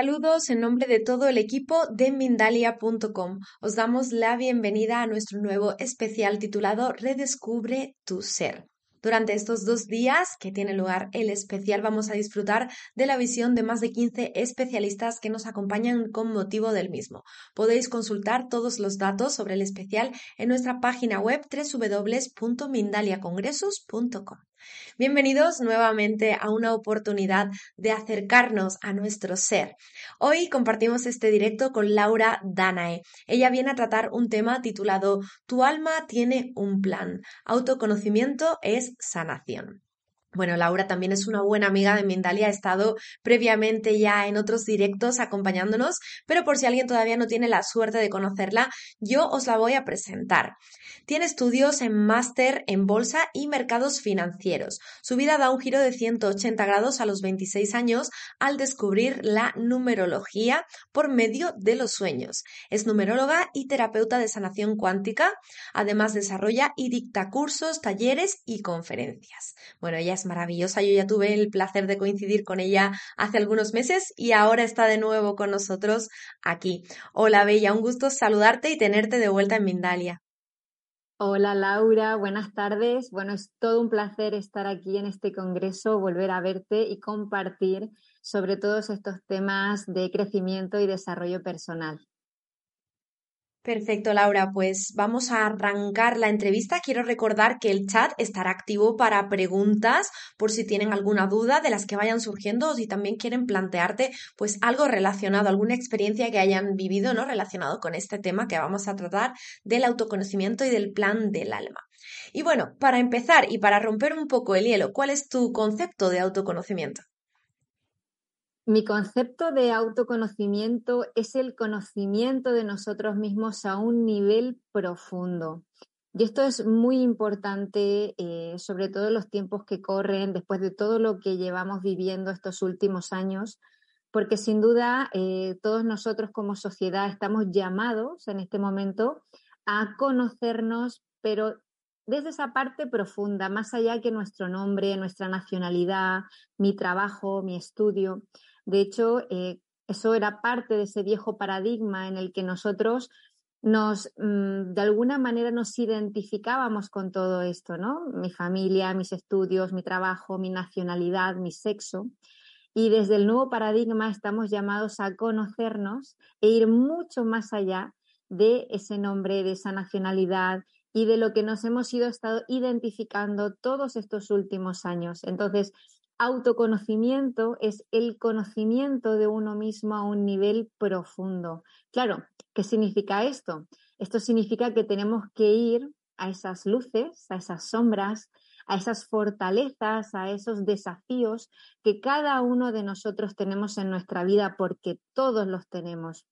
Saludos en nombre de todo el equipo de Mindalia.com. Os damos la bienvenida a nuestro nuevo especial titulado Redescubre tu ser. Durante estos dos días que tiene lugar el especial vamos a disfrutar de la visión de más de 15 especialistas que nos acompañan con motivo del mismo. Podéis consultar todos los datos sobre el especial en nuestra página web www.mindaliacongresos.com. Bienvenidos nuevamente a una oportunidad de acercarnos a nuestro ser. Hoy compartimos este directo con Laura Danae. Ella viene a tratar un tema titulado Tu alma tiene un plan. Autoconocimiento es sanación. Bueno, Laura también es una buena amiga de Mindalia, ha estado previamente ya en otros directos acompañándonos, pero por si alguien todavía no tiene la suerte de conocerla, yo os la voy a presentar. Tiene estudios en máster en bolsa y mercados financieros. Su vida da un giro de 180 grados a los 26 años al descubrir la numerología por medio de los sueños. Es numeróloga y terapeuta de sanación cuántica. Además desarrolla y dicta cursos, talleres y conferencias. Bueno, ella maravillosa. Yo ya tuve el placer de coincidir con ella hace algunos meses y ahora está de nuevo con nosotros aquí. Hola, Bella, un gusto saludarte y tenerte de vuelta en Mindalia. Hola Laura, buenas tardes. Bueno, es todo un placer estar aquí en este congreso, volver a verte y compartir sobre todos estos temas de crecimiento y desarrollo personal. Perfecto, Laura. Pues vamos a arrancar la entrevista. Quiero recordar que el chat estará activo para preguntas por si tienen alguna duda de las que vayan surgiendo o si también quieren plantearte pues algo relacionado, alguna experiencia que hayan vivido, ¿no? Relacionado con este tema que vamos a tratar del autoconocimiento y del plan del alma. Y bueno, para empezar y para romper un poco el hielo, ¿cuál es tu concepto de autoconocimiento? Mi concepto de autoconocimiento es el conocimiento de nosotros mismos a un nivel profundo. Y esto es muy importante, eh, sobre todo en los tiempos que corren, después de todo lo que llevamos viviendo estos últimos años, porque sin duda eh, todos nosotros como sociedad estamos llamados en este momento a conocernos, pero desde esa parte profunda, más allá que nuestro nombre, nuestra nacionalidad, mi trabajo, mi estudio. De hecho, eh, eso era parte de ese viejo paradigma en el que nosotros nos, mm, de alguna manera nos identificábamos con todo esto, ¿no? Mi familia, mis estudios, mi trabajo, mi nacionalidad, mi sexo. Y desde el nuevo paradigma estamos llamados a conocernos e ir mucho más allá de ese nombre, de esa nacionalidad y de lo que nos hemos ido estado identificando todos estos últimos años. Entonces, autoconocimiento es el conocimiento de uno mismo a un nivel profundo. Claro, ¿qué significa esto? Esto significa que tenemos que ir a esas luces, a esas sombras, a esas fortalezas, a esos desafíos que cada uno de nosotros tenemos en nuestra vida, porque todos los tenemos.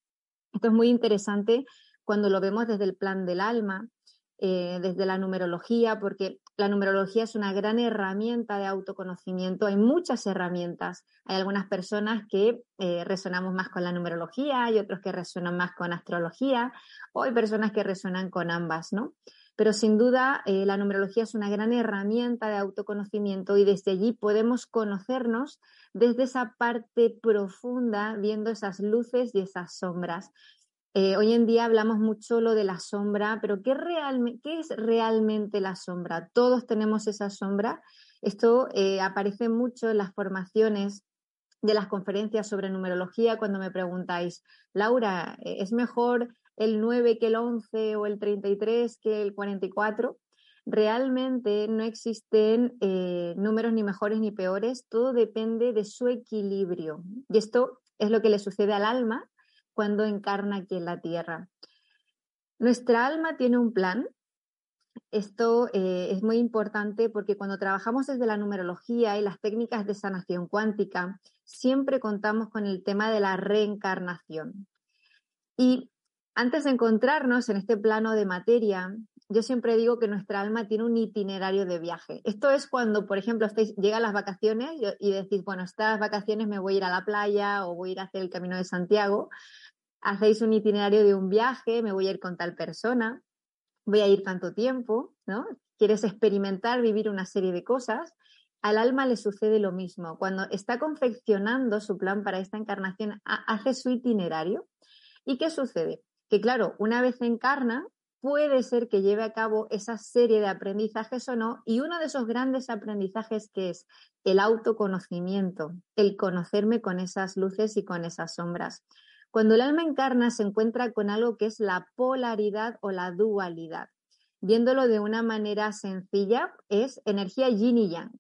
Esto es muy interesante cuando lo vemos desde el plan del alma, eh, desde la numerología, porque la numerología es una gran herramienta de autoconocimiento. Hay muchas herramientas. Hay algunas personas que eh, resonamos más con la numerología, hay otros que resuenan más con astrología, o hay personas que resuenan con ambas, ¿no? Pero sin duda eh, la numerología es una gran herramienta de autoconocimiento y desde allí podemos conocernos desde esa parte profunda, viendo esas luces y esas sombras. Eh, hoy en día hablamos mucho lo de la sombra, pero ¿qué, ¿qué, es realmente la sombra? Todos tenemos esa sombra. Esto eh, aparece mucho en las formaciones de las conferencias sobre numerología cuando me preguntáis, Laura, eh, ¿es mejor el 9 que el 11 o el 33 que el 44? Realmente no existen números ni mejores ni peores, todo depende de su equilibrio. Y esto es lo que le sucede al alma cuando encarna aquí en la tierra. Nuestra alma tiene un plan. Esto eh, es muy importante porque cuando trabajamos desde la numerología y las técnicas de sanación cuántica, siempre contamos con el tema de la reencarnación. Y antes de encontrarnos en este plano de materia, yo siempre digo que nuestra alma tiene un itinerario de viaje. Esto es cuando, por ejemplo, estáis, llegan las vacaciones y decís, bueno, estas vacaciones me voy a ir a la playa o voy a ir a hacer el Camino de Santiago hacéis un itinerario de un viaje, me voy a ir con tal persona, voy a ir tanto tiempo, ¿no? Quieres experimentar, vivir una serie de cosas al alma le sucede lo mismo. Cuando está confeccionando su plan para esta encarnación, hace su itinerario. ¿Y qué sucede? Que claro, una vez encarna, puede ser que lleve a cabo esa serie de aprendizajes o no, y uno de esos grandes aprendizajes que es el autoconocimiento, el conocerme con esas luces y con esas sombras. Cuando el alma encarna se encuentra con algo que es la polaridad o la dualidad. Viéndolo de una manera sencilla, es energía yin y yang.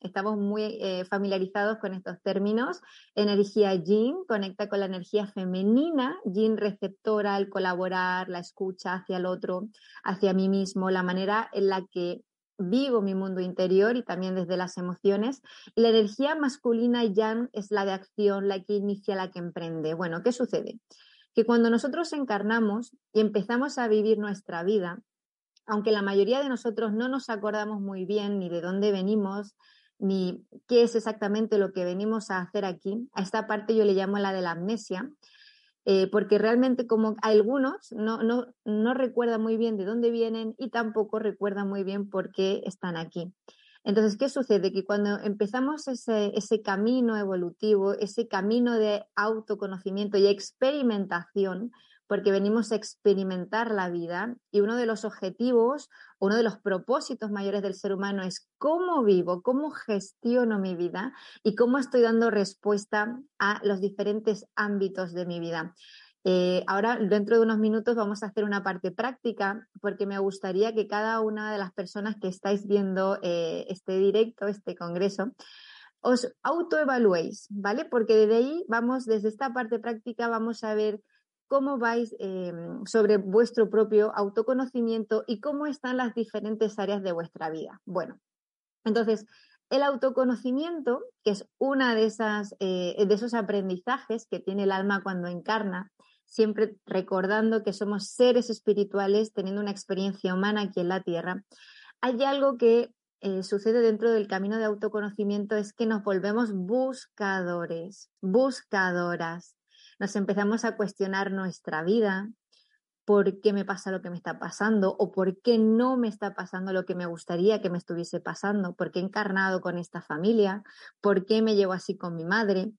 Estamos muy eh, familiarizados con estos términos. Energía yin conecta con la energía femenina, yin receptora, el colaborar, la escucha hacia el otro, hacia mí mismo, la manera en la que vivo mi mundo interior y también desde las emociones. La energía masculina yang es la de acción, la que inicia, la que emprende. Bueno, ¿qué sucede? Que cuando nosotros encarnamos y empezamos a vivir nuestra vida, aunque la mayoría de nosotros no nos acordamos muy bien ni de dónde venimos, ni qué es exactamente lo que venimos a hacer aquí. A esta parte yo le llamo la de la amnesia, eh, porque realmente como algunos no, no, no recuerdan muy bien de dónde vienen y tampoco recuerdan muy bien por qué están aquí. Entonces, ¿qué sucede? Que cuando empezamos ese, ese, camino evolutivo, ese camino de autoconocimiento y experimentación, porque venimos a experimentar la vida y uno de los objetivos, uno de los propósitos mayores del ser humano es cómo vivo, cómo gestiono mi vida y cómo estoy dando respuesta a los diferentes ámbitos de mi vida. Eh, ahora, dentro de unos minutos, vamos a hacer una parte práctica porque me gustaría que cada una de las personas que estáis viendo eh, este directo, este congreso, os autoevaluéis, ¿vale? Porque desde ahí vamos, desde esta parte práctica, vamos a ver cómo vais em, sobre vuestro propio autoconocimiento y cómo están las diferentes áreas de vuestra vida. Bueno, entonces, el autoconocimiento, que es una de esas, eh, de esos aprendizajes que tiene el alma cuando encarna, siempre recordando que somos seres espirituales teniendo una experiencia humana aquí en la Tierra, hay algo que eh, sucede dentro del camino de autoconocimiento, es que nos volvemos buscadores, buscadoras nos empezamos a cuestionar nuestra vida, por qué me pasa lo que me está pasando o por qué no me está pasando lo que me gustaría que me estuviese pasando, por qué he encarnado con esta familia, por qué me llevo así con mi madre.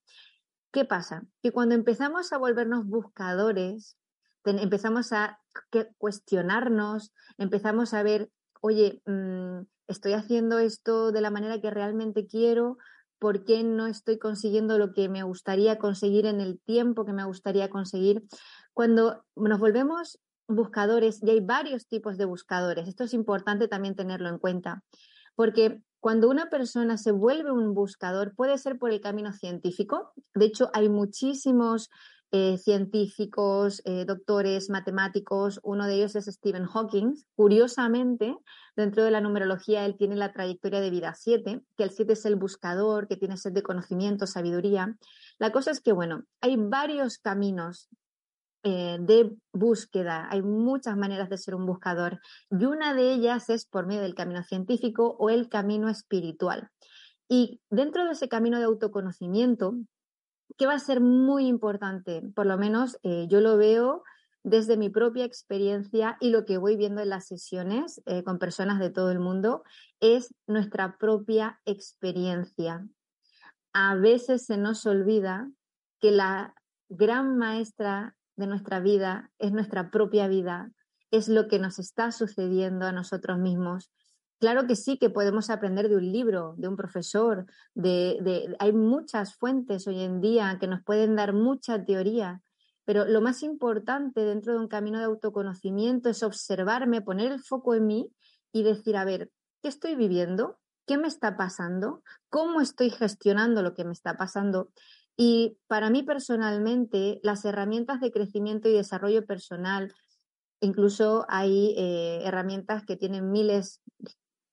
¿Qué pasa? Que cuando empezamos a volvernos buscadores, empezamos a cuestionarnos, empezamos a ver, oye, mm, estoy haciendo esto de la manera que realmente quiero por qué no estoy consiguiendo lo que me gustaría conseguir en el tiempo que me gustaría conseguir. Cuando nos volvemos buscadores, y hay varios tipos de buscadores, esto es importante también tenerlo en cuenta, porque cuando una persona se vuelve un buscador, puede ser por el camino científico. De hecho, hay muchísimos eh, científicos, eh, doctores, matemáticos. Uno de ellos es Stephen Hawking. Curiosamente, dentro de la numerología, él tiene la trayectoria de vida 7, que el 7 es el buscador, que tiene sed de conocimiento, sabiduría. La cosa es que, bueno, hay varios caminos eh, de búsqueda, hay muchas maneras de ser un buscador y una de ellas es por medio del camino científico o el camino espiritual. Y dentro de ese camino de autoconocimiento, que va a ser muy importante, por lo menos eh, yo lo veo desde mi propia experiencia y lo que voy viendo en las sesiones eh, con personas de todo el mundo, es nuestra propia experiencia. A veces se nos olvida que la gran maestra de nuestra vida es nuestra propia vida, es lo que nos está sucediendo a nosotros mismos Claro que sí que podemos aprender de un libro, de un profesor, de, hay muchas fuentes hoy en día que nos pueden dar mucha teoría, pero lo más importante dentro de un camino de autoconocimiento es observarme, poner el foco en mí y decir, a ver, ¿qué estoy viviendo? ¿Qué me está pasando? ¿Cómo estoy gestionando lo que me está pasando? Y para mí personalmente, las herramientas de crecimiento y desarrollo personal, incluso hay eh, herramientas que tienen miles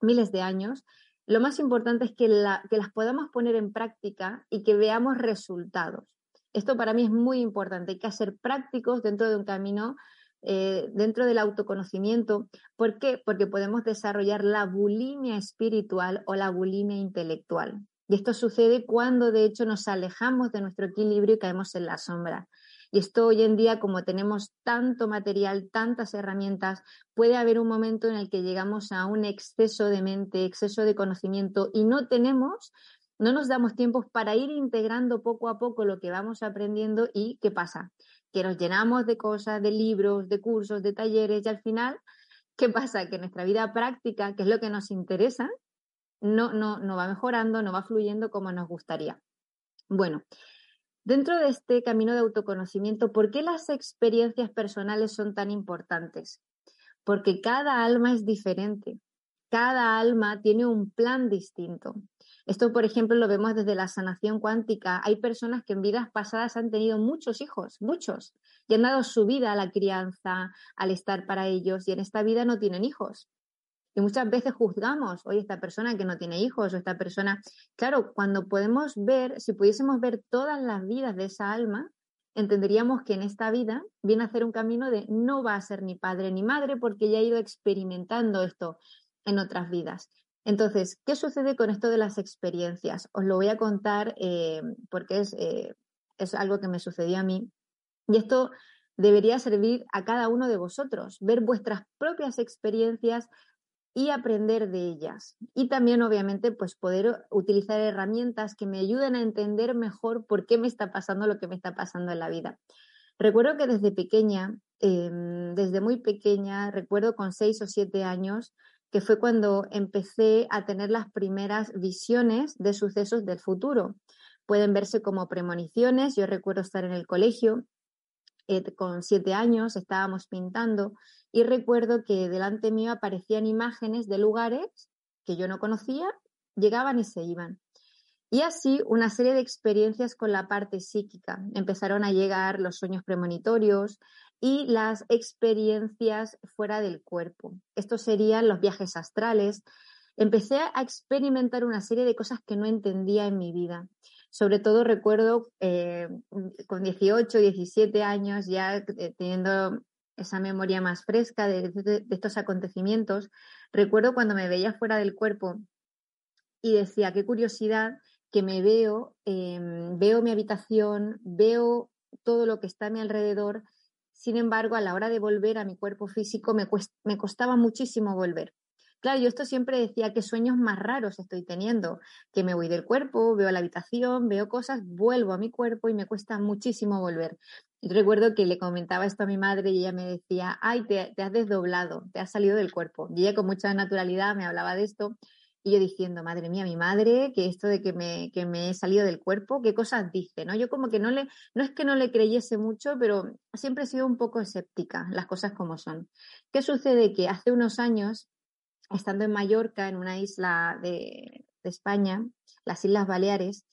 miles de años, lo más importante es que, las podamos poner en práctica y que veamos resultados. Esto para mí es muy importante. Hay que hacer prácticos dentro de un camino, eh, dentro del autoconocimiento. ¿Por qué? Porque podemos desarrollar la bulimia espiritual o la bulimia intelectual. Y esto sucede cuando de hecho nos alejamos de nuestro equilibrio y caemos en la sombra. Y esto hoy en día, como tenemos tanto material, tantas herramientas, puede haber un momento en el que llegamos a un exceso de mente, exceso de conocimiento y no tenemos, no nos damos tiempos para ir integrando poco a poco lo que vamos aprendiendo y ¿qué pasa? Que nos llenamos de cosas, de libros, de cursos, de talleres y al final, ¿qué pasa? Que nuestra vida práctica, que es lo que nos interesa, no, no, no va mejorando, no va fluyendo como nos gustaría. Bueno, Dentro de este camino de autoconocimiento, ¿por qué las experiencias personales son tan importantes? Porque cada alma es diferente, cada alma tiene un plan distinto. Esto, por ejemplo, lo vemos desde la sanación cuántica. Hay personas que en vidas pasadas han tenido muchos hijos, muchos, y han dado su vida a la crianza, al estar para ellos, y en esta vida no tienen hijos. Muchas veces juzgamos, oye, esta persona que no tiene hijos o esta persona. Claro, cuando podemos ver, si pudiésemos ver todas las vidas de esa alma, entenderíamos que en esta vida viene a hacer un camino de no va a ser ni padre ni madre porque ya ha ido experimentando esto en otras vidas. Entonces, ¿qué sucede con esto de las experiencias? Os lo voy a contar eh, porque es, eh, es algo que me sucedió a mí. Y esto debería servir a cada uno de vosotros, ver vuestras propias experiencias, y aprender de ellas. Y también, obviamente, pues poder utilizar herramientas que me ayuden a entender mejor por qué me está pasando lo que me está pasando en la vida. Recuerdo que desde pequeña, em, desde muy pequeña, recuerdo con seis o siete años, que fue cuando empecé a tener las primeras visiones de sucesos del futuro. Pueden verse como premoniciones. Yo recuerdo estar en el colegio eh, con siete años, estábamos pintando y recuerdo que delante mío aparecían imágenes de lugares que yo no conocía, llegaban y se iban. Y así una serie de experiencias con la parte psíquica. Empezaron a llegar los sueños premonitorios y las experiencias fuera del cuerpo. Estos serían los viajes astrales. Empecé a experimentar una serie de cosas que no entendía en mi vida. Sobre todo recuerdo eh, con 18, 17 años, ya eh, teniendo esa memoria más fresca de, estos acontecimientos, recuerdo cuando me veía fuera del cuerpo y decía, qué curiosidad que me veo, em, veo mi habitación, veo todo lo que está a mi alrededor, sin embargo, a la hora de volver a mi cuerpo físico me, me costaba muchísimo volver. Claro, yo esto siempre decía que sueños más raros estoy teniendo, que me voy del cuerpo, veo la habitación, veo cosas, vuelvo a mi cuerpo y me cuesta muchísimo volver. Y recuerdo que le comentaba esto a mi madre y ella me decía, ay, te, has desdoblado, te has salido del cuerpo. Y ella con mucha naturalidad me hablaba de esto y yo diciendo, madre mía, mi madre, que esto de que me, que me he salido del cuerpo, qué cosas dice, ¿no? Yo como que no le, no es que no le creyese mucho, pero siempre he sido un poco escéptica, las cosas como son. ¿Qué sucede? Que hace unos años estando en Mallorca, en una isla de, España, las Islas Baleares,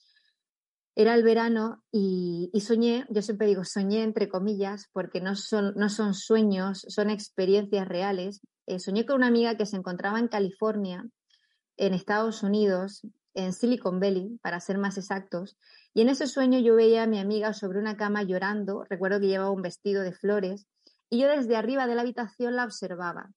era el verano y, soñé, yo siempre digo soñé entre comillas, porque no son, sueños, son experiencias reales. Eh, soñé con una amiga que se encontraba en California, en Estados Unidos, en Silicon Valley, para ser más exactos, y en ese sueño yo veía a mi amiga sobre una cama llorando, recuerdo que llevaba un vestido de flores, y yo desde arriba de la habitación la observaba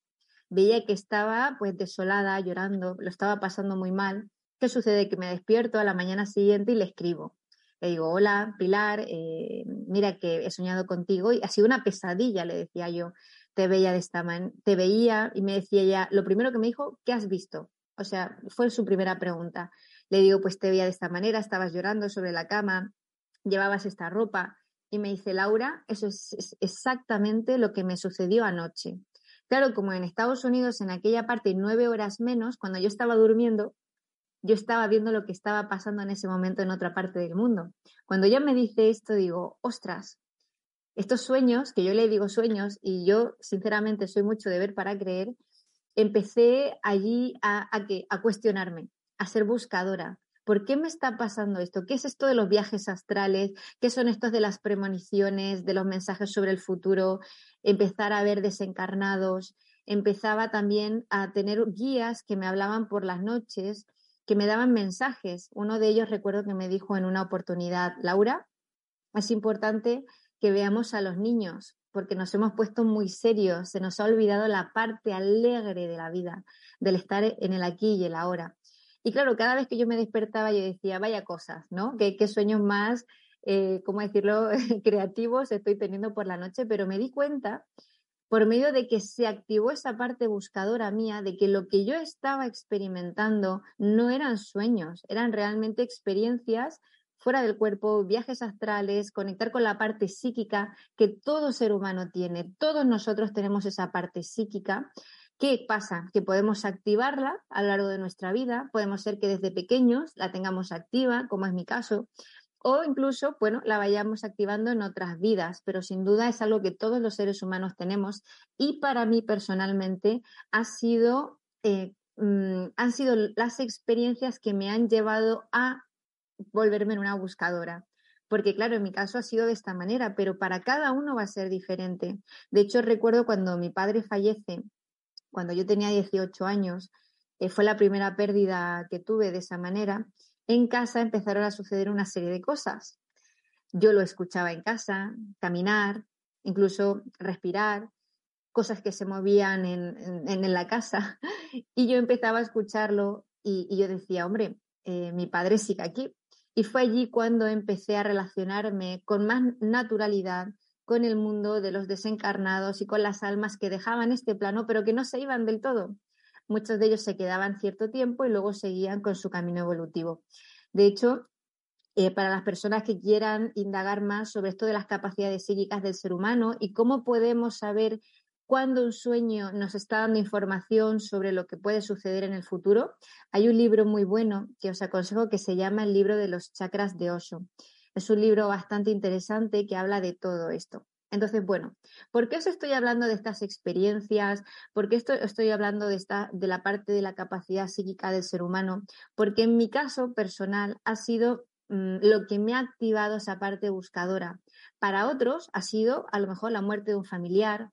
veía que estaba pues desolada, llorando, lo estaba pasando muy mal. ¿Qué sucede? Que me despierto a la mañana siguiente y le escribo. Le digo, hola Pilar, eh, mira que he soñado contigo y ha sido una pesadilla, le decía yo. Te veía de esta manera, te veía y me decía ella, lo primero que me dijo, ¿qué has visto? O sea, fue su primera pregunta. Le digo, pues te veía de esta manera, estabas llorando sobre la cama, llevabas esta ropa. Y me dice, Laura, eso es exactamente lo que me sucedió anoche. Claro, como en Estados Unidos, en aquella parte, nueve horas menos, cuando yo estaba durmiendo, yo estaba viendo lo que estaba pasando en ese momento en otra parte del mundo. Cuando ella me dice esto, digo, ostras, estos sueños, que yo le digo sueños, y yo sinceramente soy mucho de ver para creer, empecé allí a, a, a cuestionarme, a ser buscadora, ¿Por qué me está pasando esto? ¿Qué es esto de los viajes astrales? ¿Qué son estos de las premoniciones, de los mensajes sobre el futuro? Empezar a ver desencarnados. Empezaba también a tener guías que me hablaban por las noches, que me daban mensajes. Uno de ellos recuerdo que me dijo en una oportunidad, Laura, es importante que veamos a los niños, porque nos hemos puesto muy serios, se nos ha olvidado la parte alegre de la vida, del estar en el aquí y el ahora. Y claro, cada vez que yo me despertaba yo decía, vaya cosas, ¿no? ¿Qué, sueños más eh, ¿cómo decirlo?, creativos estoy teniendo por la noche, pero me di cuenta por medio de que se activó esa parte buscadora mía, de que lo que yo estaba experimentando no eran sueños, eran realmente experiencias fuera del cuerpo, viajes astrales, conectar con la parte psíquica que todo ser humano tiene. Todos nosotros tenemos esa parte psíquica. ¿Qué pasa? Que podemos activarla a lo largo de nuestra vida. Podemos ser que desde pequeños la tengamos activa, como es mi caso, o incluso, bueno, la vayamos activando en otras vidas, pero sin duda es algo que todos los seres humanos tenemos y para mí personalmente ha sido, eh, mm, han sido las experiencias que me han llevado a volverme en una buscadora. Porque claro, en mi caso ha sido de esta manera, pero para cada uno va a ser diferente. De hecho, recuerdo cuando mi padre fallece, cuando yo tenía 18 años, eh, fue la primera pérdida que tuve de esa manera, en casa empezaron a suceder una serie de cosas. Yo lo escuchaba en casa, caminar, incluso respirar, cosas que se movían en, la casa, y yo empezaba a escucharlo y, yo decía, hombre, eh, mi padre sigue aquí, y fue allí cuando empecé a relacionarme con más naturalidad con el mundo de los desencarnados y con las almas que dejaban este plano, pero que no se iban del todo. Muchos de ellos se quedaban cierto tiempo y luego seguían con su camino evolutivo. De hecho, eh, para las personas que quieran indagar más sobre esto de las capacidades psíquicas del ser humano y cómo podemos saber cuando un sueño nos está dando información sobre lo que puede suceder en el futuro, hay un libro muy bueno que os aconsejo que se llama el libro de los chakras de Osho. Es un libro bastante interesante que habla de todo esto. Entonces, bueno, ¿por qué os estoy hablando de estas experiencias? ¿Por qué estoy, hablando de, esta, de la parte de la capacidad psíquica del ser humano? Porque en mi caso personal ha sido mm, lo que me ha activado esa parte buscadora. Para otros ha sido a lo mejor la muerte de un familiar,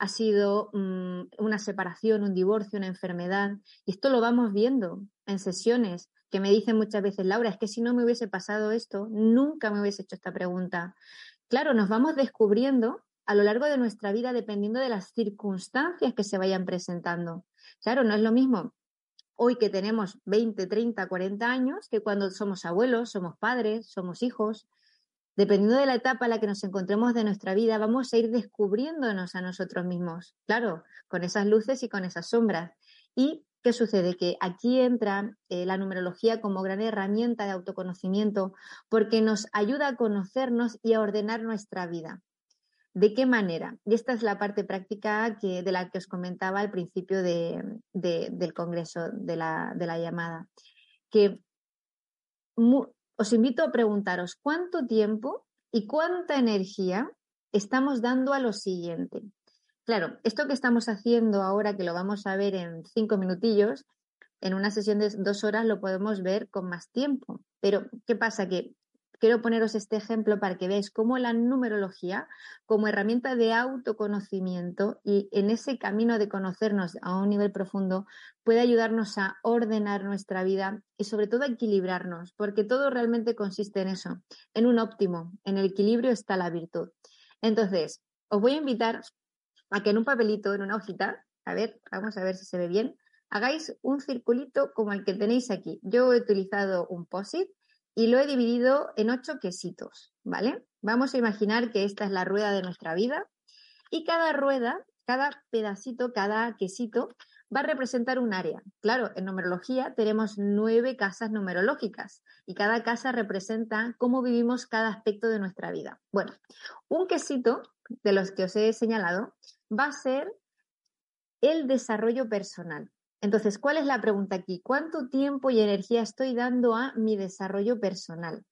ha sido mm, una separación, un divorcio, una enfermedad. Y esto lo vamos viendo en sesiones que me dicen muchas veces, Laura, es que si no me hubiese pasado esto, nunca me hubiese hecho esta pregunta. Claro, nos vamos descubriendo a lo largo de nuestra vida dependiendo de las circunstancias que se vayan presentando. Claro, no es lo mismo hoy que tenemos 20, 30, 40 años que cuando somos abuelos, somos padres, somos hijos, dependiendo de la etapa en la que nos encontremos de nuestra vida, vamos a ir descubriéndonos a nosotros mismos, claro, con esas luces y con esas sombras. ¿Y qué sucede? Que aquí entra eh, la numerología como gran herramienta de autoconocimiento porque nos ayuda a conocernos y a ordenar nuestra vida. ¿De qué manera? Y esta es la parte práctica que, de la que os comentaba al principio del congreso, de la, de la llamada, que os invito a preguntaros cuánto tiempo y cuánta energía estamos dando a lo siguiente. Claro, esto que estamos haciendo ahora, que lo vamos a ver en cinco minutillos, en una sesión de dos horas lo podemos ver con más tiempo. Pero, ¿qué pasa? Que quiero poneros este ejemplo para que veáis cómo la numerología, como herramienta de autoconocimiento y en ese camino de conocernos a un nivel profundo, puede ayudarnos a ordenar nuestra vida y sobre todo a equilibrarnos, porque todo realmente consiste en eso, en un óptimo, en el equilibrio está la virtud. Entonces, os voy a invitar a que en un papelito, en una hojita, a ver, vamos a ver si se ve bien, hagáis un circulito como el que tenéis aquí. Yo he utilizado un POSIT y lo he dividido en ocho quesitos, ¿vale? Vamos a imaginar que esta es la rueda de nuestra vida y cada rueda, cada pedacito, cada quesito va a representar un área. Claro, en numerología tenemos nueve casas numerológicas y cada casa representa cómo vivimos cada aspecto de nuestra vida. Bueno, un quesito de los que os he señalado va a ser el desarrollo personal. Entonces, ¿cuál es la pregunta aquí? ¿Cuánto tiempo y energía estoy dando a mi desarrollo personal?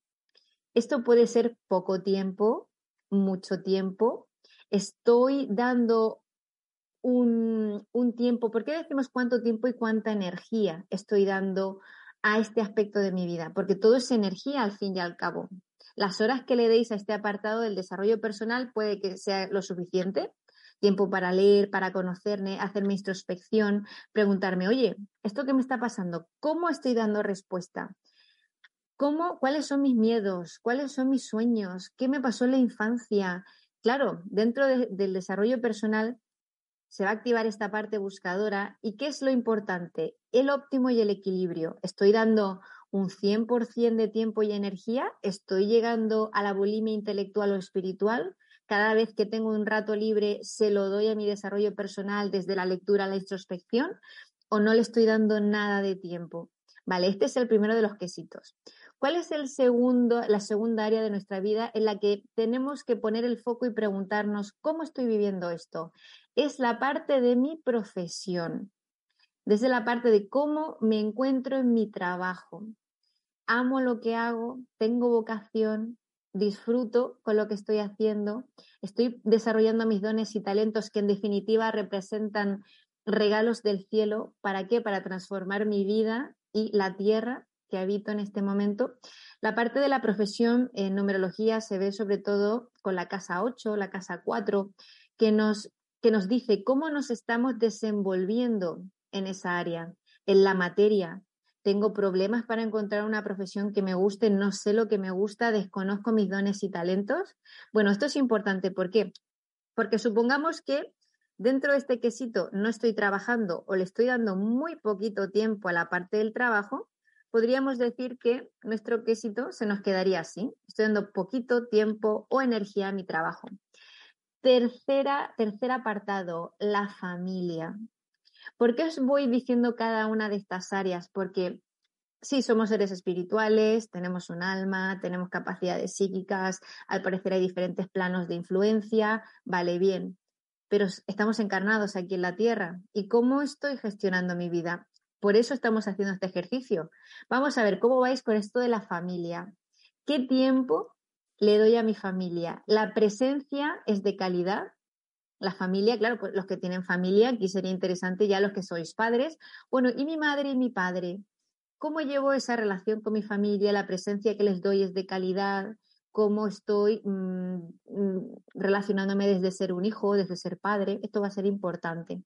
Esto puede ser poco tiempo, mucho tiempo. Estoy dando un, tiempo. ¿Por qué decimos cuánto tiempo y cuánta energía estoy dando a este aspecto de mi vida? Porque todo es energía al fin y al cabo. Las horas que le deis a este apartado del desarrollo personal puede que sea lo suficiente, tiempo para leer, para conocerme, hacer mi introspección, preguntarme, oye, ¿esto qué me está pasando? ¿Cómo estoy dando respuesta? ¿Cómo, ¿Cuáles son mis miedos? ¿Cuáles son mis sueños? ¿Qué me pasó en la infancia? Claro, dentro del desarrollo personal se va a activar esta parte buscadora. ¿Y qué es lo importante? El óptimo y el equilibrio. Estoy dando un 100% de tiempo y energía, estoy llegando a la bulimia intelectual o espiritual, cada vez que tengo un rato libre se lo doy a mi desarrollo personal desde la lectura a la introspección o no le estoy dando nada de tiempo. Vale, este es el primero de los quesitos. ¿Cuál es el segundo, la segunda área de nuestra vida en la que tenemos que poner el foco y preguntarnos cómo estoy viviendo esto? Es la parte de mi profesión, desde la parte de cómo me encuentro en mi trabajo. Amo lo que hago, tengo vocación, disfruto con lo que estoy haciendo, estoy desarrollando mis dones y talentos que en definitiva representan regalos del cielo. ¿Para qué? Para transformar mi vida y la tierra que habito en este momento. La parte de la profesión en numerología se ve sobre todo con la casa 8, la casa 4, que nos, que nos dice cómo nos estamos desenvolviendo en esa área, en la materia, tengo problemas para encontrar una profesión que me guste, no sé lo que me gusta, desconozco mis dones y talentos. Bueno, esto es importante. ¿Por qué? Porque supongamos que dentro de este quesito no estoy trabajando o le estoy dando muy poquito tiempo a la parte del trabajo, podríamos decir que nuestro quesito se nos quedaría así. Estoy dando poquito tiempo o energía a mi trabajo. Tercera, tercer apartado, la familia. ¿Por qué os voy diciendo cada una de estas áreas? Porque sí, somos seres espirituales, tenemos un alma, tenemos capacidades psíquicas, al parecer hay diferentes planos de influencia, vale bien, pero estamos encarnados aquí en la Tierra. ¿Y cómo estoy gestionando mi vida? Por eso estamos haciendo este ejercicio. Vamos a ver cómo vais con esto de la familia. ¿Qué tiempo le doy a mi familia? ¿La presencia es de calidad? La familia, claro, pues los que tienen familia, aquí sería interesante ya los que sois padres. Bueno, y mi madre y mi padre, ¿cómo llevo esa relación con mi familia? La presencia que les doy es de calidad, cómo estoy mm, mm, relacionándome desde ser un hijo, desde ser padre. Esto va a ser importante.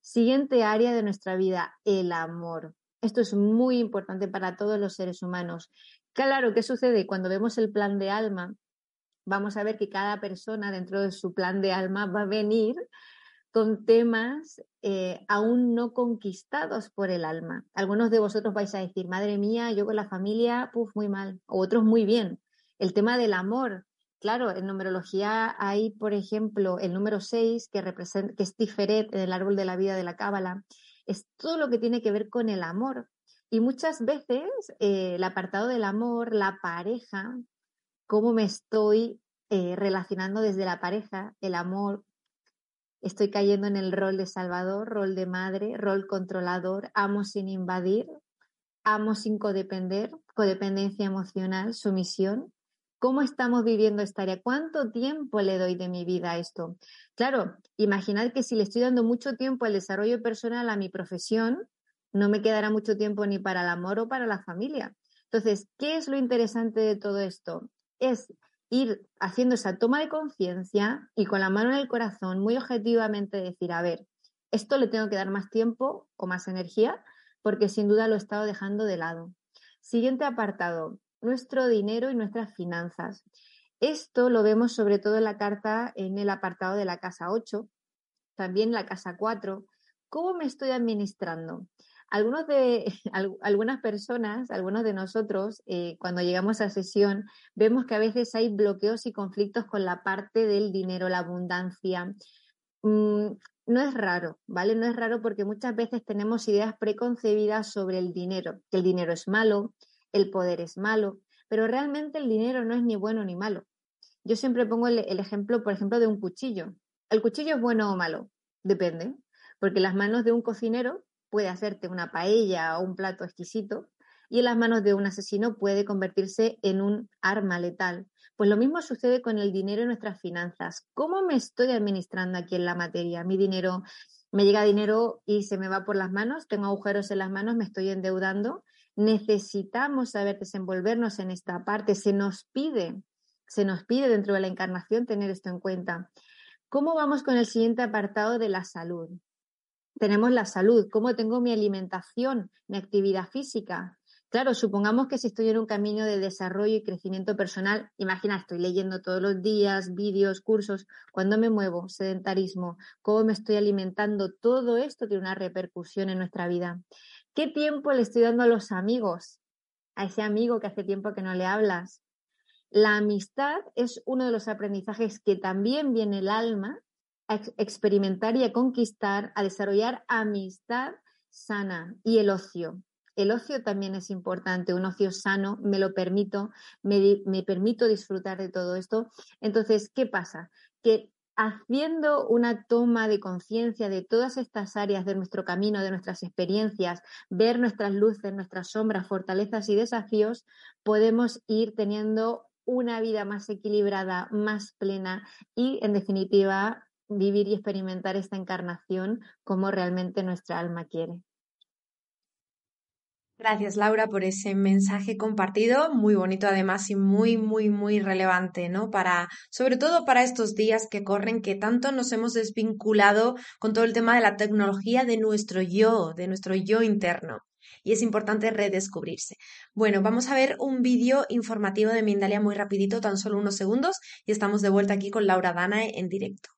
Siguiente área de nuestra vida, el amor. Esto es muy importante para todos los seres humanos. Claro, ¿qué sucede? Cuando vemos el plan de alma, vamos a ver que cada persona dentro de su plan de alma va a venir con temas eh, aún no conquistados por el alma. Algunos de vosotros vais a decir, madre mía, yo con la familia, puf, muy mal, o otros muy bien. El tema del amor, claro, en numerología hay, por ejemplo, el número 6, que, representa, que es Tiferet en el árbol de la vida de la Cábala, es todo lo que tiene que ver con el amor. Y muchas veces eh, el apartado del amor, la pareja, cómo me estoy eh, relacionando desde la pareja, el amor. Estoy cayendo en el rol de salvador, rol de madre, rol controlador, amo sin invadir, amo sin codepender, codependencia emocional, sumisión. ¿Cómo estamos viviendo esta área? ¿Cuánto tiempo le doy de mi vida a esto? Claro, imaginad que si le estoy dando mucho tiempo al desarrollo personal a mi profesión, no me quedará mucho tiempo ni para el amor o para la familia. Entonces, ¿qué es lo interesante de todo esto? es ir haciendo esa toma de conciencia y con la mano en el corazón muy objetivamente decir, a ver, esto le tengo que dar más tiempo o más energía porque sin duda lo he estado dejando de lado. Siguiente apartado, nuestro dinero y nuestras finanzas. Esto lo vemos sobre todo en la carta en el apartado de la casa 8, también la casa 4. ¿Cómo me estoy administrando? Algunos de, algunas personas, algunos de nosotros, eh, cuando llegamos a sesión, vemos que a veces hay bloqueos y conflictos con la parte del dinero, la abundancia. Mm, no es raro, ¿vale? No es raro porque muchas veces tenemos ideas preconcebidas sobre el dinero, que el dinero es malo, el poder es malo, pero realmente el dinero no es ni bueno ni malo. Yo siempre pongo el ejemplo, por ejemplo, de un cuchillo. ¿El cuchillo es bueno o malo? Depende, porque las manos de un cocinero puede hacerte una paella o un plato exquisito y en las manos de un asesino puede convertirse en un arma letal. Pues lo mismo sucede con el dinero y nuestras finanzas. ¿Cómo me estoy administrando aquí en la materia? Mi dinero, me llega dinero y se me va por las manos, tengo agujeros en las manos, me estoy endeudando. Necesitamos saber desenvolvernos en esta parte. Se nos pide, se nos pide dentro de la encarnación tener esto en cuenta. ¿Cómo vamos con el siguiente apartado de la salud? Tenemos la salud, cómo tengo mi alimentación, mi actividad física. Claro, supongamos que si estoy en un camino de desarrollo y crecimiento personal, imagina, estoy leyendo todos los días, vídeos, cursos, cuando me muevo, sedentarismo, cómo me estoy alimentando, todo esto tiene una repercusión en nuestra vida. ¿Qué tiempo le estoy dando a los amigos? a ese amigo que hace tiempo que no le hablas. La amistad es uno de los aprendizajes que también viene el alma a experimentar y a conquistar, a desarrollar amistad sana y el ocio. El ocio también es importante, un ocio sano, me lo permito, me, me permito disfrutar de todo esto. Entonces, ¿qué pasa? Que haciendo una toma de conciencia de todas estas áreas de nuestro camino, de nuestras experiencias, ver nuestras luces, nuestras sombras, fortalezas y desafíos, podemos ir teniendo una vida más equilibrada, más plena y, en definitiva, vivir y experimentar esta encarnación como realmente nuestra alma quiere. Gracias, Laura, por ese mensaje compartido, muy bonito además y muy, muy, muy relevante, ¿no? Para, sobre todo para estos días que corren, que tanto nos hemos desvinculado con todo el tema de la tecnología de nuestro yo, de nuestro yo interno. Y es importante redescubrirse. Bueno, vamos a ver un vídeo informativo de Mindalia muy rapidito, tan solo unos segundos, y estamos de vuelta aquí con Laura Danae en directo.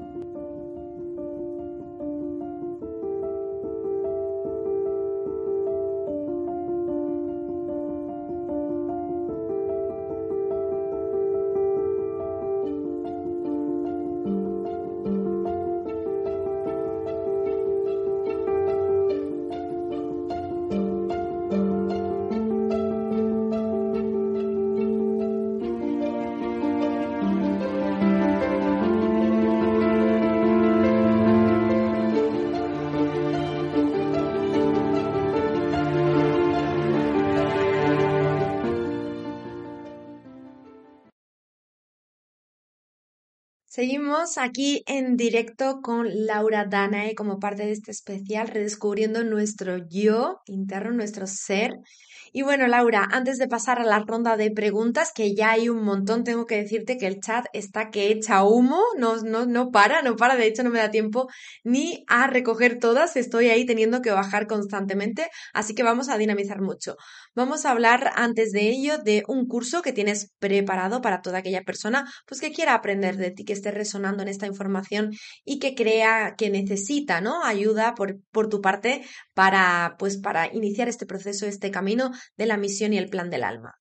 Seguimos aquí en directo con Laura Danae como parte de este especial, redescubriendo nuestro yo interno, nuestro ser. Y bueno, Laura, antes de pasar a la ronda de preguntas, que ya hay un montón, tengo que decirte que el chat está que echa humo, no, no, no para, no para, de hecho no me da tiempo ni a recoger todas, estoy ahí teniendo que bajar constantemente, así que vamos a dinamizar mucho. Vamos a hablar antes de ello de un curso que tienes preparado para toda aquella persona pues que quiera aprender de ti, que esté resonando en esta información y que crea que necesita, ¿no? Ayuda por, por tu parte para pues para iniciar este proceso, este camino de la misión y el plan del alma.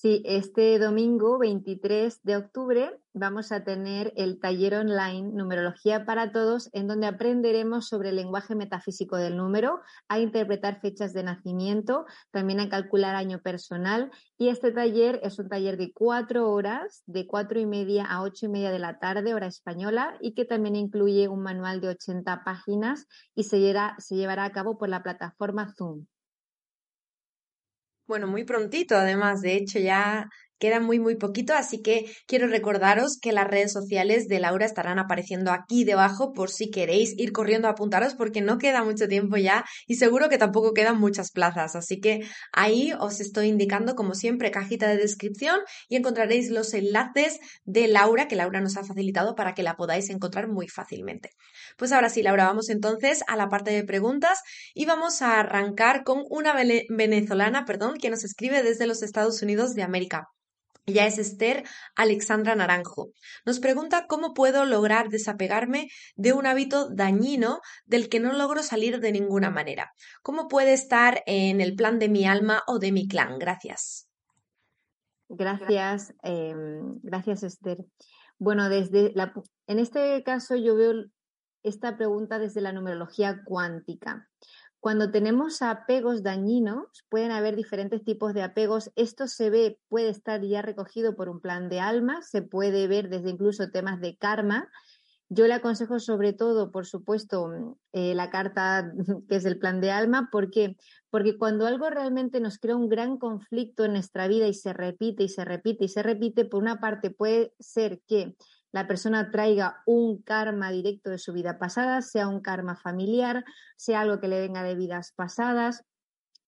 Sí, este domingo 23 de octubre vamos a tener el taller online Numerología para Todos, en donde aprenderemos sobre el lenguaje metafísico del número, a interpretar fechas de nacimiento, también a calcular año personal. Y este taller es un taller de cuatro horas, de cuatro y media a ocho y media de la tarde, hora española, y que también incluye un manual de 80 páginas y se se llevará a cabo por la plataforma Zoom. Bueno, muy prontito, además, de hecho ya Queda muy, muy poquito, así que quiero recordaros que las redes sociales de Laura estarán apareciendo aquí debajo por si queréis ir corriendo a apuntaros porque no queda mucho tiempo ya y seguro que tampoco quedan muchas plazas. Así que ahí os estoy indicando, como siempre, cajita de descripción y encontraréis los enlaces de Laura que Laura nos ha facilitado para que la podáis encontrar muy fácilmente. Pues ahora sí, Laura, vamos entonces a la parte de preguntas y vamos a arrancar con una venezolana, perdón, que nos escribe desde los Estados Unidos de América. Ella es Esther Alexandra Naranjo. Nos pregunta cómo puedo lograr desapegarme de un hábito dañino del que no logro salir de ninguna manera. ¿Cómo puede estar en el plan de mi alma o de mi clan? Gracias. Gracias, em, gracias Esther. Bueno, desde la, en este caso yo veo esta pregunta desde la numerología cuántica. Cuando tenemos apegos dañinos, pueden haber diferentes tipos de apegos. Esto se ve, puede estar ya recogido por un plan de alma, se puede ver desde incluso temas de karma. Yo le aconsejo sobre todo, por supuesto, eh, la carta que es el plan de alma. ¿Por qué? Porque cuando algo realmente nos crea un gran conflicto en nuestra vida y se repite y se repite y se repite, por una parte puede ser que la persona traiga un karma directo de su vida pasada, sea un karma familiar, sea algo que le venga de vidas pasadas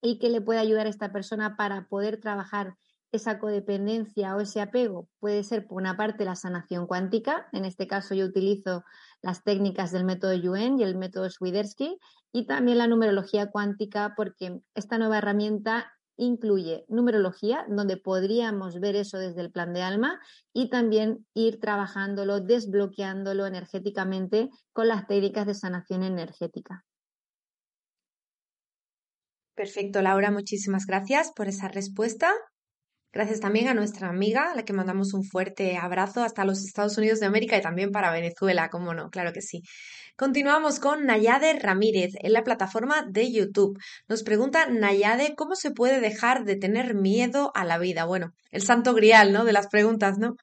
y que le pueda ayudar a esta persona para poder trabajar esa codependencia o ese apego. Puede ser, por una parte, la sanación cuántica. En este caso, yo utilizo las técnicas del método Yuen y el método Swiderski y también la numerología cuántica porque esta nueva herramienta incluye numerología, donde podríamos ver eso desde el plan de alma y también ir trabajándolo, desbloqueándolo energéticamente con las técnicas de sanación energética. Perfecto, Laura, muchísimas gracias por esa respuesta. Gracias también a nuestra amiga, a la que mandamos un fuerte abrazo hasta los Estados Unidos de América y también para Venezuela, cómo no, claro que sí. Continuamos con Nayade Ramírez en la plataforma de YouTube. Nos pregunta Nayade cómo se puede dejar de tener miedo a la vida. Bueno, el santo grial, ¿no? De las preguntas, ¿no?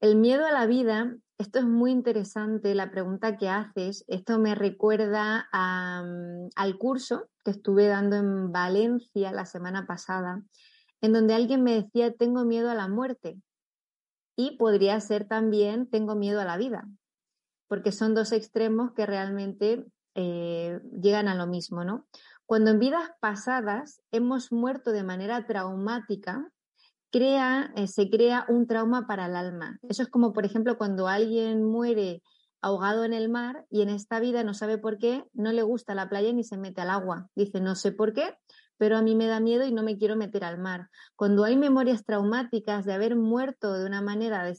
El miedo a la vida esto es muy interesante, la pregunta que haces. Esto me recuerda mm, al curso que estuve dando en Valencia la semana pasada, en donde alguien me decía, tengo miedo a la muerte. Y podría ser también, tengo miedo a la vida, porque son dos extremos que realmente eh, llegan a lo mismo, ¿no? Cuando en vidas pasadas hemos muerto de manera traumática, crea, eh, se crea un trauma para el alma. Eso es como, por ejemplo, cuando alguien muere ahogado en el mar y en esta vida no sabe por qué, no le gusta la playa ni se mete al agua. Dice, no sé por qué, pero a mí me da miedo y no me quiero meter al mar. Cuando hay memorias traumáticas de haber muerto de una manera de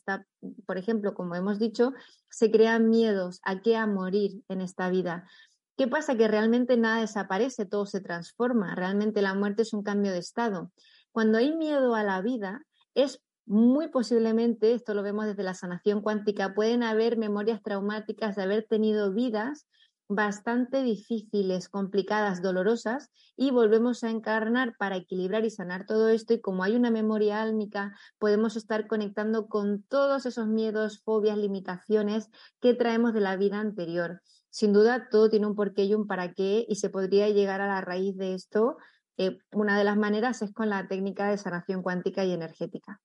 por ejemplo, como hemos dicho, se crean miedos a qué a morir en esta vida. ¿Qué pasa? Que realmente nada desaparece, todo se transforma. Realmente la muerte es un cambio de estado. Cuando hay miedo a la vida, es muy posiblemente, esto lo vemos desde la sanación cuántica, pueden haber memorias traumáticas de haber tenido vidas bastante difíciles, complicadas, dolorosas, y volvemos a encarnar para equilibrar y sanar todo esto. Y como hay una memoria álmica, podemos estar conectando con todos esos miedos, fobias, limitaciones que traemos de la vida anterior. Sin duda, todo tiene un porqué y un para qué, y se podría llegar a la raíz de esto eh, una de las maneras es con la técnica de sanación cuántica y energética.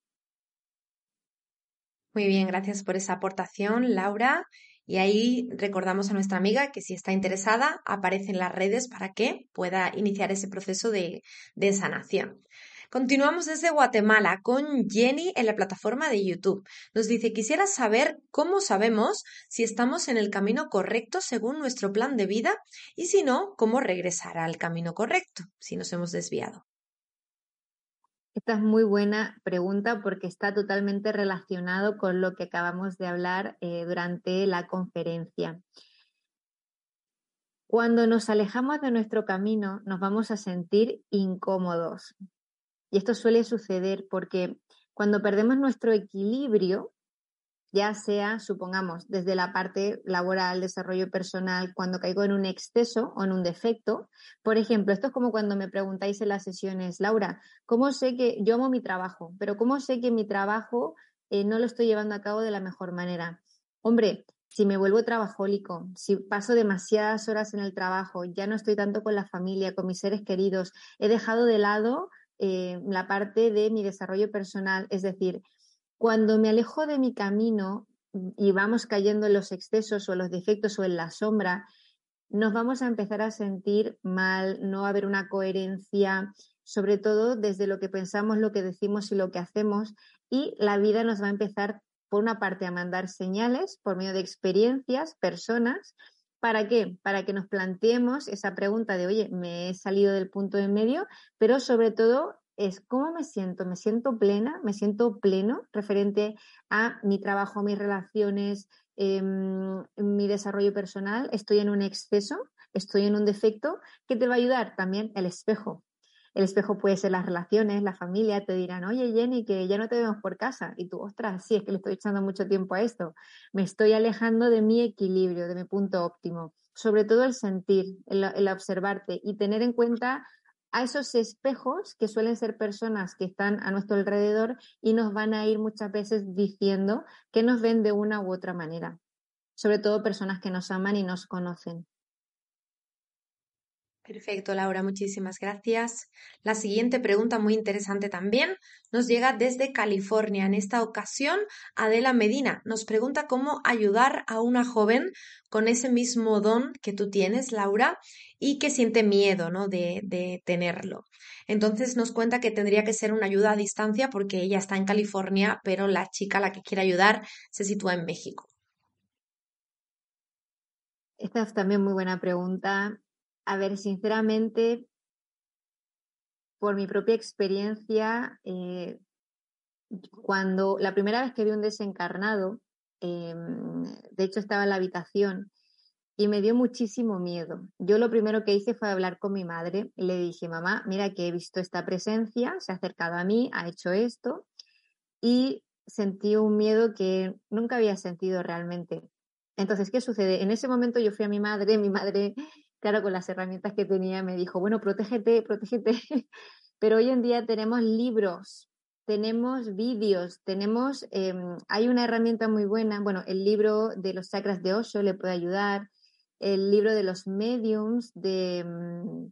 Muy bien, gracias por esa aportación, Laura. Y ahí recordamos a nuestra amiga que si está interesada, aparece en las redes para que pueda iniciar ese proceso de, de sanación. Continuamos desde Guatemala con Jenny en la plataforma de YouTube. Nos dice, quisiera saber cómo sabemos si estamos en el camino correcto según nuestro plan de vida y si no, cómo regresar al camino correcto si nos hemos desviado. Esta es muy buena pregunta porque está totalmente relacionado con lo que acabamos de hablar eh, durante la conferencia. Cuando nos alejamos de nuestro camino, nos vamos a sentir incómodos. Y esto suele suceder porque cuando perdemos nuestro equilibrio, ya sea, supongamos, desde la parte laboral, desarrollo personal, cuando caigo en un exceso o en un defecto. Por ejemplo, esto es como cuando me preguntáis en las sesiones, Laura, ¿cómo sé que yo amo mi trabajo, pero cómo sé que mi trabajo eh, no lo estoy llevando a cabo de la mejor manera? Hombre, si me vuelvo trabajólico, si paso demasiadas horas en el trabajo, ya no estoy tanto con la familia, con mis seres queridos, he dejado de lado eh, la parte de mi desarrollo personal. Es decir, cuando me alejo de mi camino y vamos cayendo en los excesos o los defectos o en la sombra, nos vamos a empezar a sentir mal, no va a haber una coherencia, sobre todo desde lo que pensamos, lo que decimos y lo que hacemos, y la vida nos va a empezar, por una parte, a mandar señales por medio de experiencias, personas, ¿Para qué? Para que nos planteemos esa pregunta de, oye, me he salido del punto de medio, pero sobre todo es cómo me siento, me siento plena, me siento pleno referente a mi trabajo, mis relaciones, em, mi desarrollo personal, estoy en un exceso, estoy en un defecto, que te va a ayudar también el espejo. El espejo puede ser las relaciones, la familia, te dirán, oye Jenny, que ya no te vemos por casa. Y tú, ostras, sí, es que le estoy echando mucho tiempo a esto. Me estoy alejando de mi equilibrio, de mi punto óptimo. Sobre todo el sentir, el, observarte y tener en cuenta a esos espejos que suelen ser personas que están a nuestro alrededor y nos van a ir muchas veces diciendo que nos ven de una u otra manera. Sobre todo personas que nos aman y nos conocen. Perfecto, Laura, muchísimas gracias. La siguiente pregunta, muy interesante también, nos llega desde California. En esta ocasión, Adela Medina nos pregunta cómo ayudar a una joven con ese mismo don que tú tienes, Laura, y que siente miedo ¿no? de, de tenerlo. Entonces nos cuenta que tendría que ser una ayuda a distancia porque ella está en California, pero la chica a la que quiere ayudar se sitúa en México. Esta es también muy buena pregunta a ver, sinceramente, por mi propia experiencia, eh, cuando la primera vez que vi un desencarnado, em, de hecho estaba en la habitación y me dio muchísimo miedo. Yo lo primero que hice fue hablar con mi madre. Le dije, mamá, mira que he visto esta presencia, se ha acercado a mí, ha hecho esto y sentí un miedo que nunca había sentido realmente. Entonces, ¿qué sucede? En ese momento yo fui a mi madre, mi madre, claro, con las herramientas que tenía, me dijo, bueno, protégete, protégete. Pero hoy en día tenemos libros, tenemos vídeos, tenemos, em, hay una herramienta muy buena, bueno, el libro de los chakras de Osho le puede ayudar, el libro de los mediums de mm,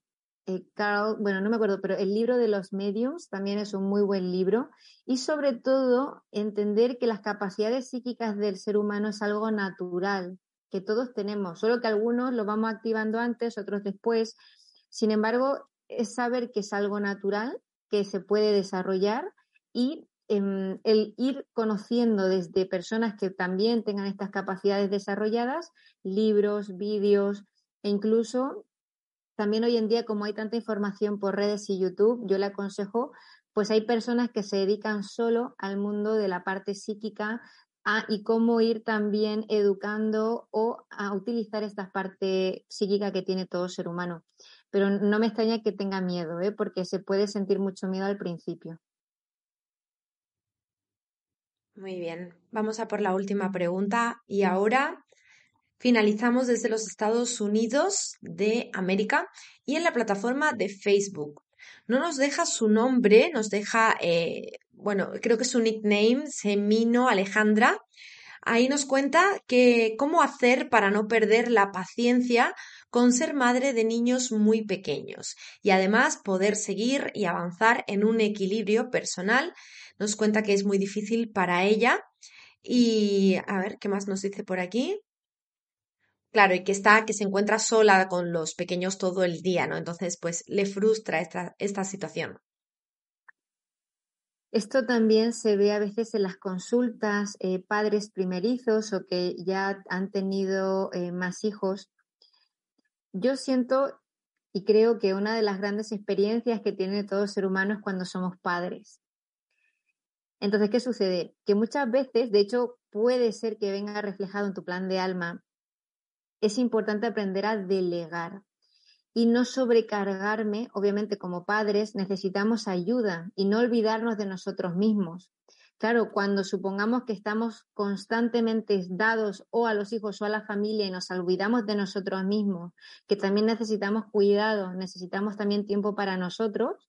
eh, Carl, bueno, no me acuerdo, pero el libro de los mediums también es un muy buen libro. Y sobre todo entender que las capacidades psíquicas del ser humano es algo natural, que todos tenemos, solo que algunos lo vamos activando antes, otros después. Sin embargo, es saber que es algo natural, que se puede desarrollar y em, el ir conociendo desde personas que también tengan estas capacidades desarrolladas, libros, vídeos e incluso también hoy en día, como hay tanta información por redes y YouTube, yo le aconsejo, pues hay personas que se dedican solo al mundo de la parte psíquica y cómo ir también educando o a utilizar esta parte psíquica que tiene todo ser humano. Pero no me extraña que tenga miedo, ¿eh? porque se puede sentir mucho miedo al principio. Muy bien, vamos a por la última pregunta y ahora Finalizamos desde los Estados Unidos de América y en la plataforma de Facebook. No nos deja su nombre, nos deja, eh, bueno, creo que su nickname, Semino Alejandra. Ahí nos cuenta que cómo hacer para no perder la paciencia con ser madre de niños muy pequeños y además poder seguir y avanzar en un equilibrio personal. Nos cuenta que es muy difícil para ella y a ver, ¿qué más nos dice por aquí? Claro, y que está, que se encuentra sola con los pequeños todo el día, ¿no? Entonces, pues le frustra esta, esta situación. Esto también se ve a veces en las consultas, eh, padres primerizos o que ya han tenido eh, más hijos. Yo siento y creo que una de las grandes experiencias que tiene todo ser humano es cuando somos padres. Entonces, ¿qué sucede? Que muchas veces, de hecho, puede ser que venga reflejado en tu plan de alma, es importante aprender a delegar y no sobrecargarme. Obviamente, como padres necesitamos ayuda y no olvidarnos de nosotros mismos. Claro, cuando supongamos que estamos constantemente dados o a los hijos o a la familia y nos olvidamos de nosotros mismos, que también necesitamos cuidado, necesitamos también tiempo para nosotros,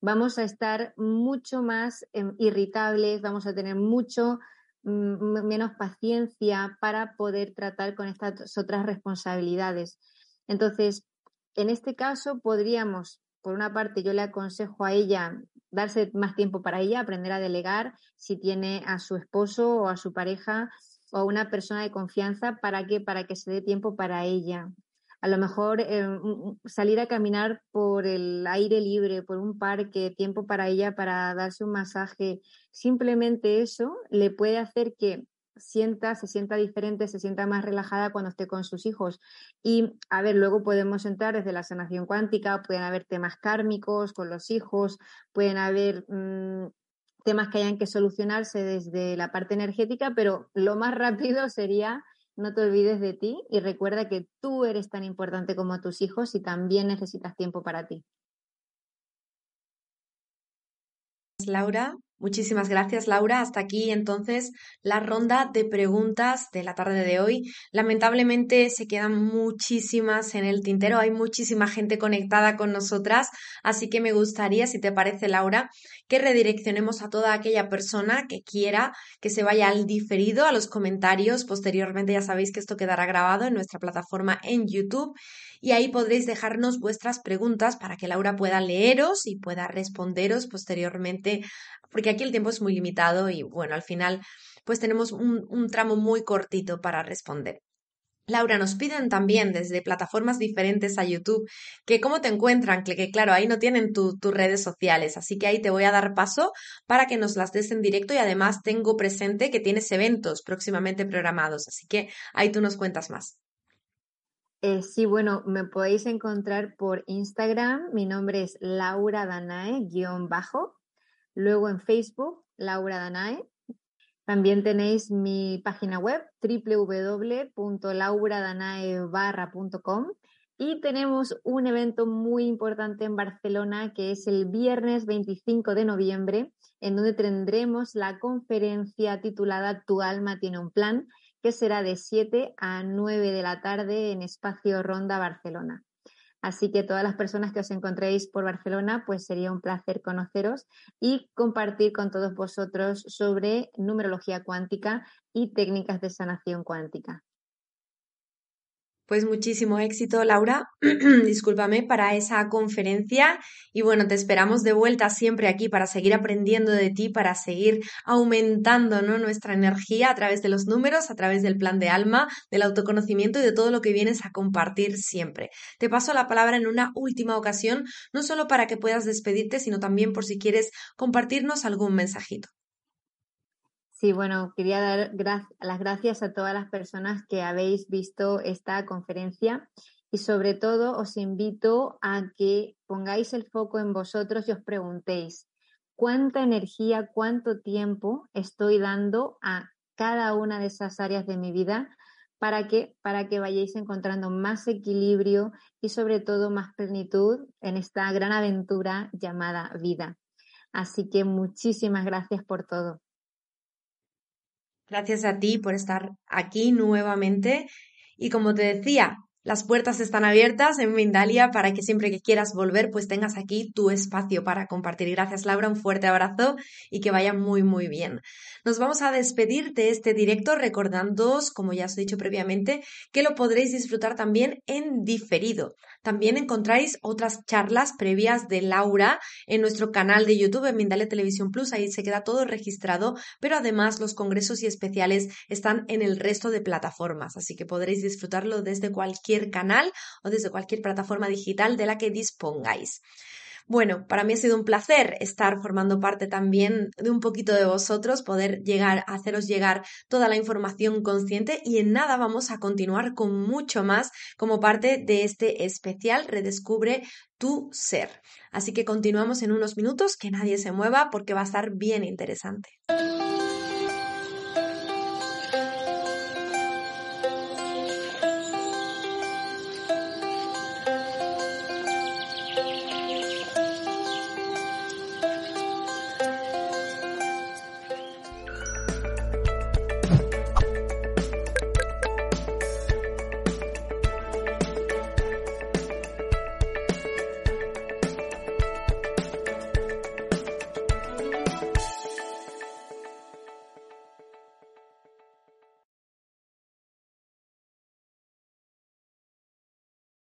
vamos a estar mucho más em, irritables, vamos a tener mucho menos paciencia para poder tratar con estas otras responsabilidades. Entonces, en este caso podríamos, por una parte, yo le aconsejo a ella darse más tiempo para ella, aprender a delegar si tiene a su esposo o a su pareja o a una persona de confianza para que para que se dé tiempo para ella. A lo mejor eh, salir a caminar por el aire libre, por un parque, tiempo para ella para darse un masaje, simplemente eso le puede hacer que sienta, se sienta diferente, se sienta más relajada cuando esté con sus hijos. Y a ver, luego podemos entrar desde la sanación cuántica, pueden haber temas kármicos con los hijos, pueden haber mm, temas que hayan que solucionarse desde la parte energética, pero lo más rápido sería no te olvides de ti y recuerda que tú eres tan importante como tus hijos y también necesitas tiempo para ti. Laura, Muchísimas gracias, Laura. Hasta aquí entonces la ronda de preguntas de la tarde de hoy. Lamentablemente se quedan muchísimas en el tintero. Hay muchísima gente conectada con nosotras. Así que me gustaría, si te parece, Laura, que redireccionemos a toda aquella persona que quiera que se vaya al diferido, a los comentarios. Posteriormente ya sabéis que esto quedará grabado en nuestra plataforma en YouTube y ahí podréis dejarnos vuestras preguntas para que Laura pueda leeros y pueda responderos posteriormente, porque aquí el tiempo es muy limitado y bueno, al final pues tenemos un, tramo muy cortito para responder. Laura, nos piden también desde plataformas diferentes a YouTube que cómo te encuentran, que, claro, ahí no tienen tus redes sociales, así que ahí te voy a dar paso para que nos las des en directo y además tengo presente que tienes eventos próximamente programados, así que ahí tú nos cuentas más. Eh, sí, bueno, me podéis encontrar por Instagram. Mi nombre es Laura Danae, guion bajo. Luego en Facebook, Laura Danae. También tenéis mi página web www.lauradanaebarra.com y tenemos un evento muy importante en Barcelona que es el viernes 25 de noviembre, en donde tendremos la conferencia titulada Tu alma tiene un plan, que será de 7 a 9 de la tarde en Espacio Ronda Barcelona. Así que todas las personas que os encontréis por Barcelona, pues sería un placer conoceros y compartir con todos vosotros sobre numerología cuántica y técnicas de sanación cuántica. Pues muchísimo éxito, Laura. Discúlpame para esa conferencia y bueno, te esperamos de vuelta siempre aquí para seguir aprendiendo de ti, para seguir aumentando ¿no? nuestra energía a través de los números, a través del plan de alma, del autoconocimiento y de todo lo que vienes a compartir siempre. Te paso la palabra en una última ocasión, no solo para que puedas despedirte, sino también por si quieres compartirnos algún mensajito. Sí, bueno, quería dar las gracias a todas las personas que habéis visto esta conferencia y sobre todo os invito a que pongáis el foco en vosotros y os preguntéis cuánta energía, cuánto tiempo estoy dando a cada una de esas áreas de mi vida para que, para que vayáis encontrando más equilibrio y sobre todo más plenitud en esta gran aventura llamada vida. Así que muchísimas gracias por todo. Gracias a ti por estar aquí nuevamente. Y como te decía, las puertas están abiertas en Mindalia para que siempre que quieras volver, pues tengas aquí tu espacio para compartir. Gracias, Laura. Un fuerte abrazo y que vaya muy, muy bien. Nos vamos a despedir de este directo recordándoos, como ya os he dicho previamente, que lo podréis disfrutar también en diferido. También encontráis otras charlas previas de Laura en nuestro canal de YouTube en Mindalia Televisión Plus. Ahí se queda todo registrado, pero además los congresos y especiales están en el resto de plataformas, así que podréis disfrutarlo desde cualquier canal o desde cualquier plataforma digital de la que dispongáis. Bueno, para mí ha sido un placer estar formando parte también de un poquito de vosotros, poder llegar a haceros llegar toda la información consciente y en nada vamos a continuar con mucho más como parte de este especial Redescubre tu ser. Así que continuamos en unos minutos, que nadie se mueva porque va a estar bien interesante.